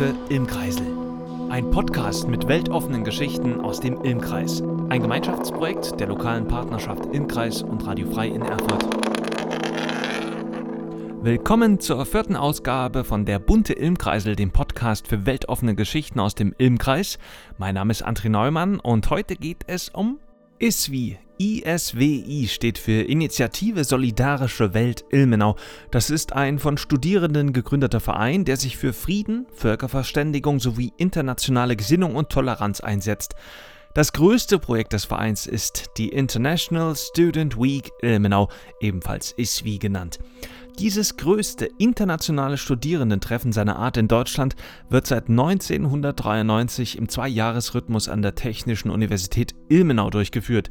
Der bunte Ilmkreisel. Ein Podcast mit weltoffenen Geschichten aus dem Ilmkreis. Ein Gemeinschaftsprojekt der lokalen Partnerschaft Ilmkreis und Radio Frei in Erfurt. Willkommen zur vierten Ausgabe von Der bunte Ilmkreisel, dem Podcast für weltoffene Geschichten aus dem Ilmkreis. Mein Name ist André Neumann und heute geht es um ISWI, ISWI steht für Initiative Solidarische Welt Ilmenau. Das ist ein von Studierenden gegründeter Verein, der sich für Frieden, Völkerverständigung sowie internationale Gesinnung und Toleranz einsetzt. Das größte Projekt des Vereins ist die International Student Week Ilmenau, ebenfalls ISWI genannt. Dieses größte internationale Studierendentreffen seiner Art in Deutschland wird seit 1993 im Zweijahresrhythmus an der Technischen Universität Ilmenau durchgeführt.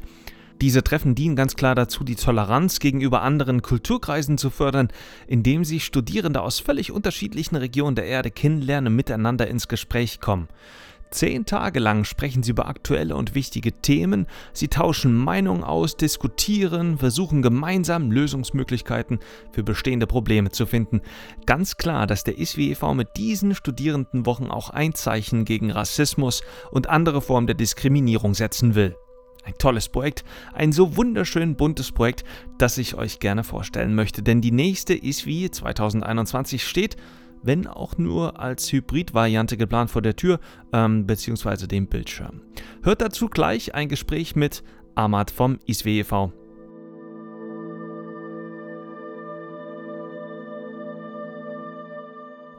Diese Treffen dienen ganz klar dazu, die Toleranz gegenüber anderen Kulturkreisen zu fördern, indem sich Studierende aus völlig unterschiedlichen Regionen der Erde kennenlernen und miteinander ins Gespräch kommen. Zehn Tage lang sprechen sie über aktuelle und wichtige Themen, sie tauschen Meinungen aus, diskutieren, versuchen gemeinsam Lösungsmöglichkeiten für bestehende Probleme zu finden. Ganz klar, dass der ISWI e.V. mit diesen Studierendenwochen auch ein Zeichen gegen Rassismus und andere Formen der Diskriminierung setzen will. Ein tolles Projekt, ein so wunderschön buntes Projekt, das ich euch gerne vorstellen möchte, denn die nächste ISWI 2021 steht wenn auch nur als Hybrid-Variante geplant vor der Tür ähm, bzw. dem Bildschirm. Hört dazu gleich ein Gespräch mit Ahmad vom ISWEV.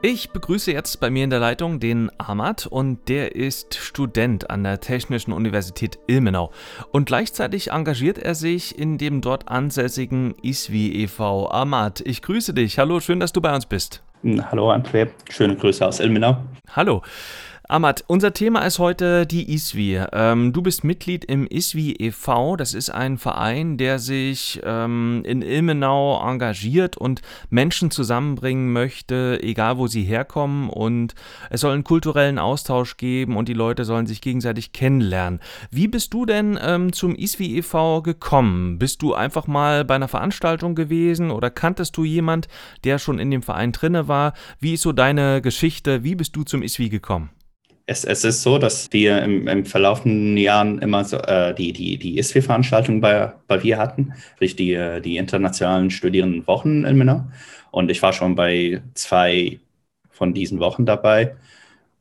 Ich begrüße jetzt bei mir in der Leitung den Ahmad und der ist Student an der Technischen Universität Ilmenau. Und gleichzeitig engagiert er sich in dem dort ansässigen ISWI e.V. Ahmad, ich grüße dich. Hallo, schön, dass du bei uns bist. Hallo André, schöne Grüße aus Ilmenau. Hallo. Amat, unser Thema ist heute die ISWI. Ähm, du bist Mitglied im ISWI e.V. Das ist ein Verein, der sich ähm, in Ilmenau engagiert und Menschen zusammenbringen möchte, egal wo sie herkommen. Und es soll einen kulturellen Austausch geben und die Leute sollen sich gegenseitig kennenlernen. Wie bist du denn ähm, zum ISWI e.V. gekommen? Bist du einfach mal bei einer Veranstaltung gewesen oder kanntest du jemand, der schon in dem Verein drinne war? Wie ist so deine Geschichte? Wie bist du zum ISWI gekommen? Es, es, ist so, dass wir im, im verlaufenden Jahren immer so, äh, die, die, die ISW-Veranstaltung bei, bei wir hatten, sprich die, äh, die internationalen Studierendenwochen in Minna. Und ich war schon bei zwei von diesen Wochen dabei.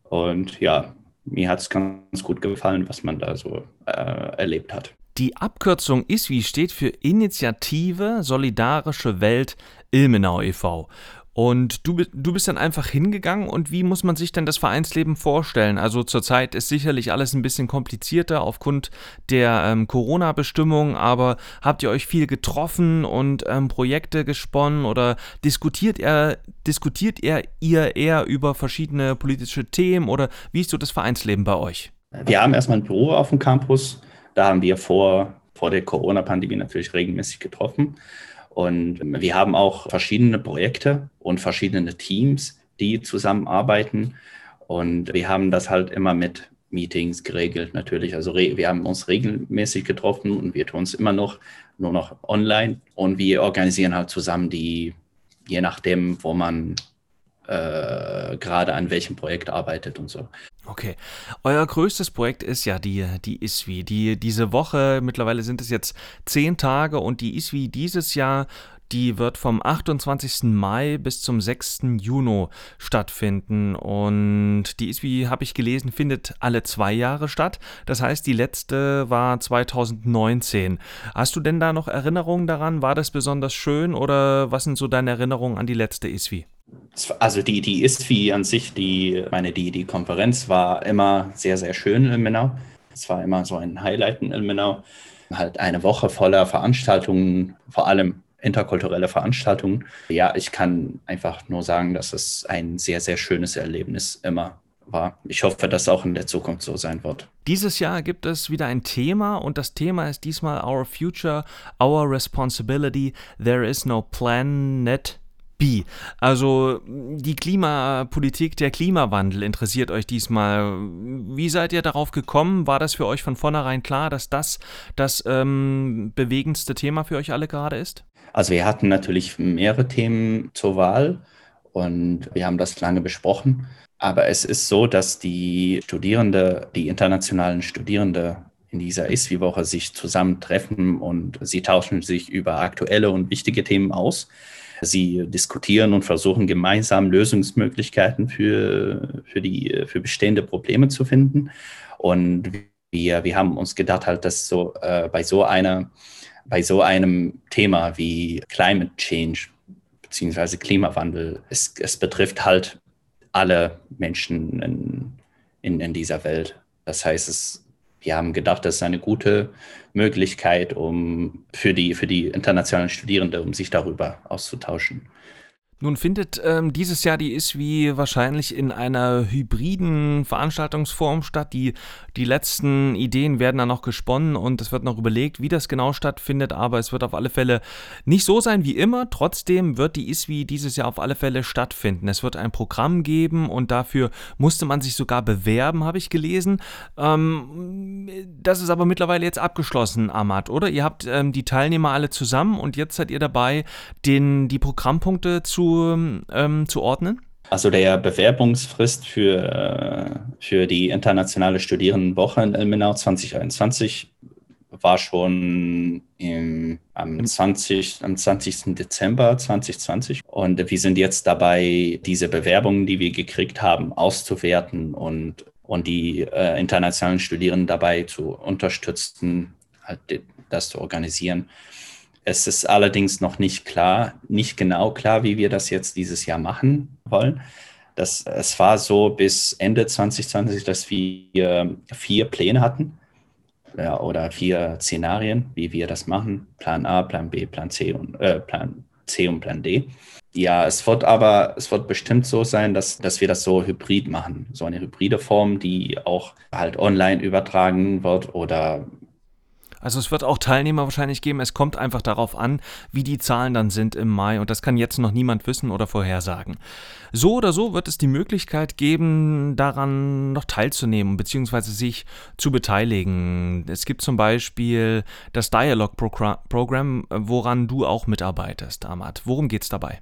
Und ja, mir hat es ganz gut gefallen, was man da so äh, erlebt hat. Die Abkürzung ISWI steht für Initiative Solidarische Welt Ilmenau e.V. Und du, du bist dann einfach hingegangen und wie muss man sich denn das Vereinsleben vorstellen? Also zurzeit ist sicherlich alles ein bisschen komplizierter aufgrund der ähm, Corona-Bestimmung, aber habt ihr euch viel getroffen und ähm, Projekte gesponnen oder diskutiert ihr, diskutiert ihr, ihr eher über verschiedene politische Themen oder wie ist so das Vereinsleben bei euch? Wir haben erstmal ein Büro auf dem Campus. Da haben wir vor, vor der Corona-Pandemie natürlich regelmäßig getroffen. Und wir haben auch verschiedene Projekte und verschiedene Teams, die zusammenarbeiten. Und wir haben das halt immer mit Meetings geregelt, natürlich. Also wir haben uns regelmäßig getroffen und wir tun es immer noch, nur noch online. Und wir organisieren halt zusammen die, je nachdem, wo man äh, gerade an welchem Projekt arbeitet und so. Okay. Euer größtes Projekt ist ja die, die ISWI. Die, diese Woche, mittlerweile sind es jetzt zehn Tage und die ISWI dieses Jahr die wird vom 28. Mai bis zum 6. Juni stattfinden. Und die ist, wie habe ich gelesen, findet alle zwei Jahre statt. Das heißt, die letzte war 2019. Hast du denn da noch Erinnerungen daran? War das besonders schön oder was sind so deine Erinnerungen an die letzte ISWI? Also die, die ISFI an sich, die, meine, die, die Konferenz war immer sehr, sehr schön in Ilmenau. Es war immer so ein Highlight in Ilmenau. Halt eine Woche voller Veranstaltungen, vor allem interkulturelle Veranstaltungen. Ja, ich kann einfach nur sagen, dass es ein sehr, sehr schönes Erlebnis immer war. Ich hoffe, dass auch in der Zukunft so sein wird. Dieses Jahr gibt es wieder ein Thema und das Thema ist diesmal Our Future, Our Responsibility. There is no planet B. Also die Klimapolitik, der Klimawandel interessiert euch diesmal. Wie seid ihr darauf gekommen? War das für euch von vornherein klar, dass das das ähm, bewegendste Thema für euch alle gerade ist? Also wir hatten natürlich mehrere Themen zur Wahl und wir haben das lange besprochen. Aber es ist so, dass die Studierende, die internationalen Studierende in dieser ISWI-Woche sich zusammentreffen und sie tauschen sich über aktuelle und wichtige Themen aus. Sie diskutieren und versuchen gemeinsam Lösungsmöglichkeiten für, für, die, für bestehende Probleme zu finden. Und wir, wir haben uns gedacht, halt, dass so äh, bei so einer bei so einem Thema wie Climate Change bzw. Klimawandel, es, es betrifft halt alle Menschen in, in, in dieser Welt. Das heißt, es, wir haben gedacht, das ist eine gute Möglichkeit, um für die, für die internationalen Studierenden, um sich darüber auszutauschen. Nun findet ähm, dieses Jahr die ISWI wahrscheinlich in einer hybriden Veranstaltungsform statt. Die, die letzten Ideen werden dann noch gesponnen und es wird noch überlegt, wie das genau stattfindet, aber es wird auf alle Fälle nicht so sein wie immer. Trotzdem wird die ISWI dieses Jahr auf alle Fälle stattfinden. Es wird ein Programm geben und dafür musste man sich sogar bewerben, habe ich gelesen. Ähm, das ist aber mittlerweile jetzt abgeschlossen, Ahmad, oder? Ihr habt ähm, die Teilnehmer alle zusammen und jetzt seid ihr dabei, den, die Programmpunkte zu ähm, zu ordnen? Also der Bewerbungsfrist für, äh, für die internationale Studierendenwoche in Ilmenau 2021 war schon im, am, 20, am 20. Dezember 2020. Und wir sind jetzt dabei, diese Bewerbungen, die wir gekriegt haben, auszuwerten und, und die äh, internationalen Studierenden dabei zu unterstützen, halt das zu organisieren. Es ist allerdings noch nicht klar, nicht genau klar, wie wir das jetzt dieses Jahr machen wollen. Das, es war so bis Ende 2020, dass wir vier Pläne hatten ja, oder vier Szenarien, wie wir das machen. Plan A, Plan B, Plan C und äh, Plan C und Plan D. Ja, es wird aber, es wird bestimmt so sein, dass, dass wir das so hybrid machen. So eine hybride Form, die auch halt online übertragen wird oder also es wird auch Teilnehmer wahrscheinlich geben. Es kommt einfach darauf an, wie die Zahlen dann sind im Mai. Und das kann jetzt noch niemand wissen oder vorhersagen. So oder so wird es die Möglichkeit geben, daran noch teilzunehmen bzw. sich zu beteiligen. Es gibt zum Beispiel das Dialog-Programm, woran du auch mitarbeitest, Ahmad. Worum geht es dabei?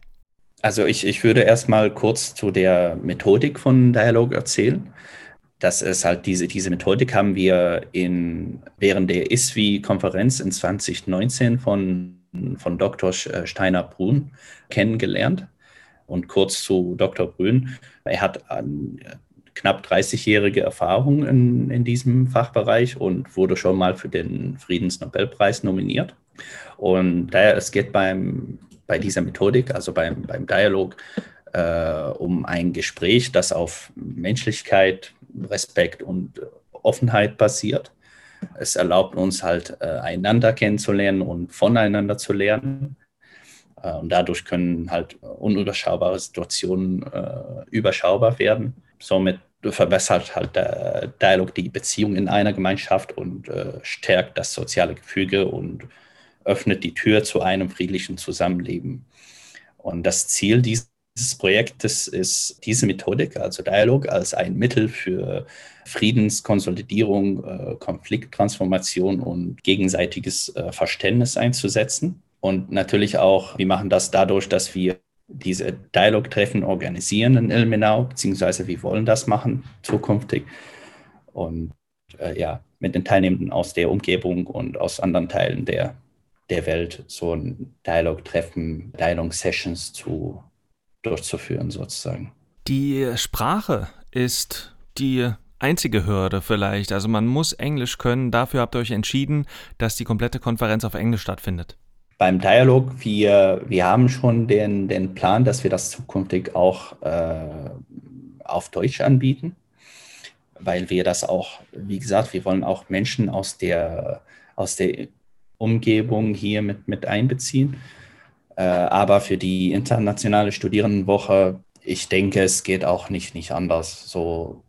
Also ich, ich würde erstmal kurz zu der Methodik von Dialog erzählen das ist halt diese, diese Methodik haben wir in, während der ISWI-Konferenz in 2019 von, von Dr. Äh, Steiner Brun kennengelernt. Und kurz zu Dr. Brün, er hat an, knapp 30-jährige Erfahrung in, in diesem Fachbereich und wurde schon mal für den Friedensnobelpreis nominiert. Und daher, es geht beim, bei dieser Methodik, also beim, beim Dialog, äh, um ein Gespräch, das auf Menschlichkeit, Respekt und Offenheit basiert. Es erlaubt uns halt, äh, einander kennenzulernen und voneinander zu lernen. Äh, und dadurch können halt unüberschaubare Situationen äh, überschaubar werden. Somit verbessert halt der Dialog die Beziehung in einer Gemeinschaft und stärkt das soziale Gefüge und öffnet die Tür zu einem friedlichen Zusammenleben. Und das Ziel dieses dieses Projektes ist diese Methodik, also Dialog, als ein Mittel für Friedenskonsolidierung, äh, Konflikttransformation und gegenseitiges äh, Verständnis einzusetzen. Und natürlich auch, wir machen das dadurch, dass wir diese Dialogtreffen organisieren in Ilmenau, beziehungsweise wir wollen das machen zukünftig. Und äh, ja, mit den Teilnehmenden aus der Umgebung und aus anderen Teilen der, der Welt so ein Dialog-Treffen, Dialog-Sessions zu durchzuführen, sozusagen. Die Sprache ist die einzige Hürde vielleicht. Also man muss Englisch können. Dafür habt ihr euch entschieden, dass die komplette Konferenz auf Englisch stattfindet. Beim Dialog, wir, wir haben schon den, den Plan, dass wir das zukünftig auch äh, auf Deutsch anbieten, weil wir das auch, wie gesagt, wir wollen auch Menschen aus der, aus der Umgebung hier mit, mit einbeziehen. Äh, aber für die internationale Studierendenwoche, ich denke, es geht auch nicht, nicht anders, so,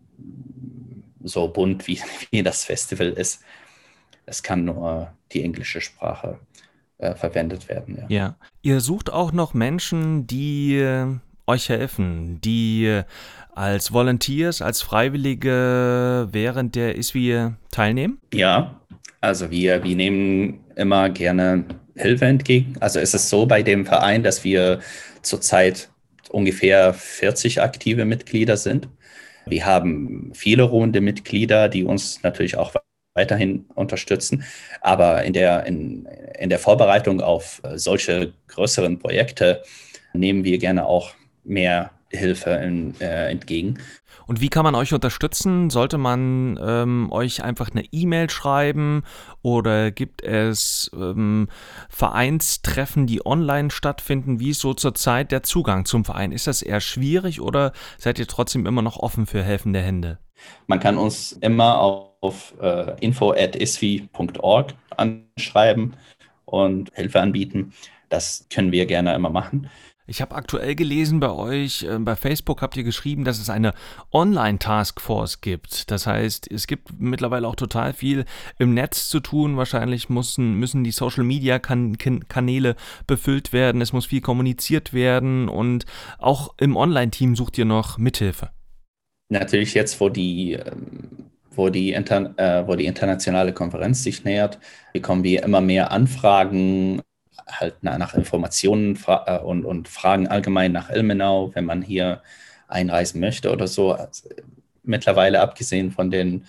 so bunt wie, wie das Festival ist. Es kann nur die englische Sprache äh, verwendet werden. Ja. ja. Ihr sucht auch noch Menschen, die äh, euch helfen, die äh, als Volunteers, als Freiwillige während der ISWI teilnehmen? Ja, also wir, wir nehmen immer gerne Hilfe entgegen. Also ist es so bei dem Verein, dass wir zurzeit ungefähr 40 aktive Mitglieder sind. Wir haben viele ruhende Mitglieder, die uns natürlich auch weiterhin unterstützen. Aber in der, in, in der Vorbereitung auf solche größeren Projekte nehmen wir gerne auch mehr Hilfe in, äh, entgegen. Und wie kann man euch unterstützen? Sollte man ähm, euch einfach eine E-Mail schreiben oder gibt es ähm, Vereinstreffen, die online stattfinden? Wie ist so zurzeit der Zugang zum Verein? Ist das eher schwierig oder seid ihr trotzdem immer noch offen für helfende Hände? Man kann uns immer auf äh, info.isvi.org anschreiben und Hilfe anbieten. Das können wir gerne immer machen. Ich habe aktuell gelesen bei euch, äh, bei Facebook habt ihr geschrieben, dass es eine Online-Taskforce gibt. Das heißt, es gibt mittlerweile auch total viel im Netz zu tun. Wahrscheinlich müssen, müssen die Social-Media-Kanäle befüllt werden. Es muss viel kommuniziert werden. Und auch im Online-Team sucht ihr noch Mithilfe. Natürlich jetzt, wo die ähm, wo die, äh, wo die internationale Konferenz sich nähert, bekommen wir immer mehr Anfragen halt nach Informationen fra äh, und, und Fragen allgemein nach Ilmenau, wenn man hier einreisen möchte oder so. Also, mittlerweile abgesehen von den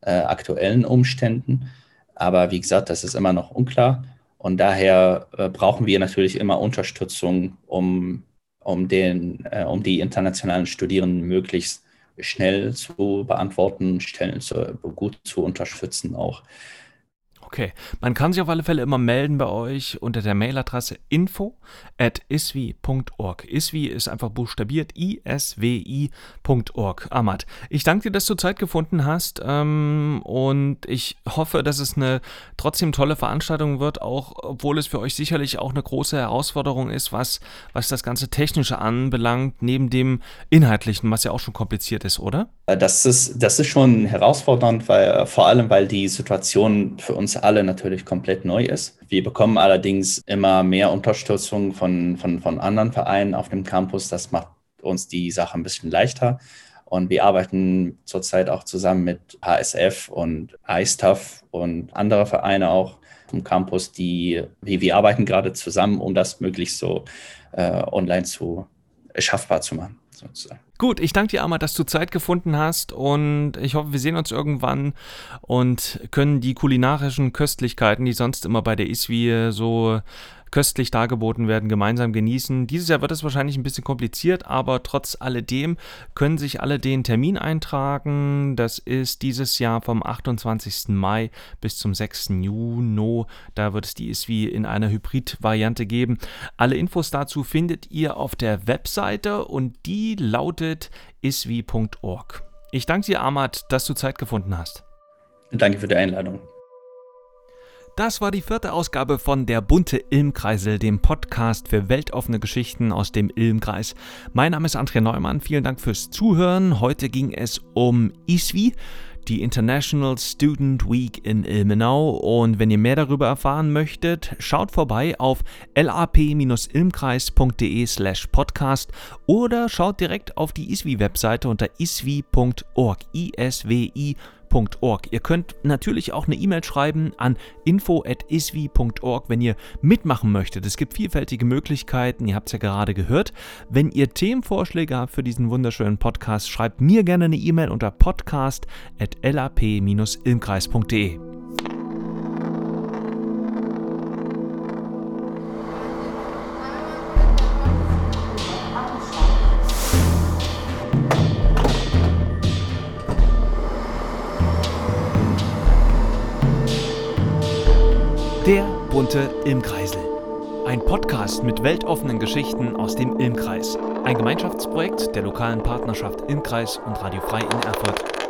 äh, aktuellen Umständen. Aber wie gesagt, das ist immer noch unklar. Und daher äh, brauchen wir natürlich immer Unterstützung, um, um, den, äh, um die internationalen Studierenden möglichst schnell zu beantworten, Stellen zu, gut zu unterstützen auch. Okay, man kann sich auf alle Fälle immer melden bei euch unter der Mailadresse info at iswi.org. Iswi ist einfach buchstabiert iswi.org. Ahmad, ich danke dir, dass du Zeit gefunden hast ähm, und ich hoffe, dass es eine trotzdem tolle Veranstaltung wird, auch obwohl es für euch sicherlich auch eine große Herausforderung ist, was, was das ganze Technische anbelangt, neben dem Inhaltlichen, was ja auch schon kompliziert ist, oder? Äh, das ist, das ist schon herausfordernd, weil äh, vor allem, weil die Situation für uns alle natürlich komplett neu ist. Wir bekommen allerdings immer mehr Unterstützung von, von, von anderen Vereinen auf dem Campus. Das macht uns die Sache ein bisschen leichter. Und wir arbeiten zurzeit auch zusammen mit HSF und iStuff und andere Vereine auch vom Campus, die, wir arbeiten gerade zusammen, um das möglichst so äh, online zu schaffbar zu machen sozusagen. Gut, ich danke dir, Ahmad, dass du Zeit gefunden hast und ich hoffe, wir sehen uns irgendwann und können die kulinarischen Köstlichkeiten, die sonst immer bei der ISWI so köstlich dargeboten werden, gemeinsam genießen. Dieses Jahr wird es wahrscheinlich ein bisschen kompliziert, aber trotz alledem können sich alle den Termin eintragen. Das ist dieses Jahr vom 28. Mai bis zum 6. Juni. Da wird es die ISWI in einer Hybrid-Variante geben. Alle Infos dazu findet ihr auf der Webseite und die lautet iswi.org. Ich danke dir, Ahmad, dass du Zeit gefunden hast. Danke für die Einladung. Das war die vierte Ausgabe von Der bunte Ilmkreisel, dem Podcast für weltoffene Geschichten aus dem Ilmkreis. Mein Name ist Andrea Neumann, vielen Dank fürs Zuhören. Heute ging es um ISWI, die International Student Week in Ilmenau. Und wenn ihr mehr darüber erfahren möchtet, schaut vorbei auf lap-ilmkreis.de slash podcast oder schaut direkt auf die ISWI-Webseite unter iswi.org, iswi.org iswi.org. Ihr könnt natürlich auch eine E-Mail schreiben an info.iswi.org, wenn ihr mitmachen möchtet. Es gibt vielfältige Möglichkeiten, ihr habt es ja gerade gehört. Wenn ihr Themenvorschläge habt für diesen wunderschönen Podcast, schreibt mir gerne eine E-Mail unter podcast.lap-ilmkreis.de. bunte Ilmkreisel. Ein Podcast mit weltoffenen Geschichten aus dem Ilmkreis. Ein Gemeinschaftsprojekt der lokalen Partnerschaft Ilmkreis und Radio Frei in Erfurt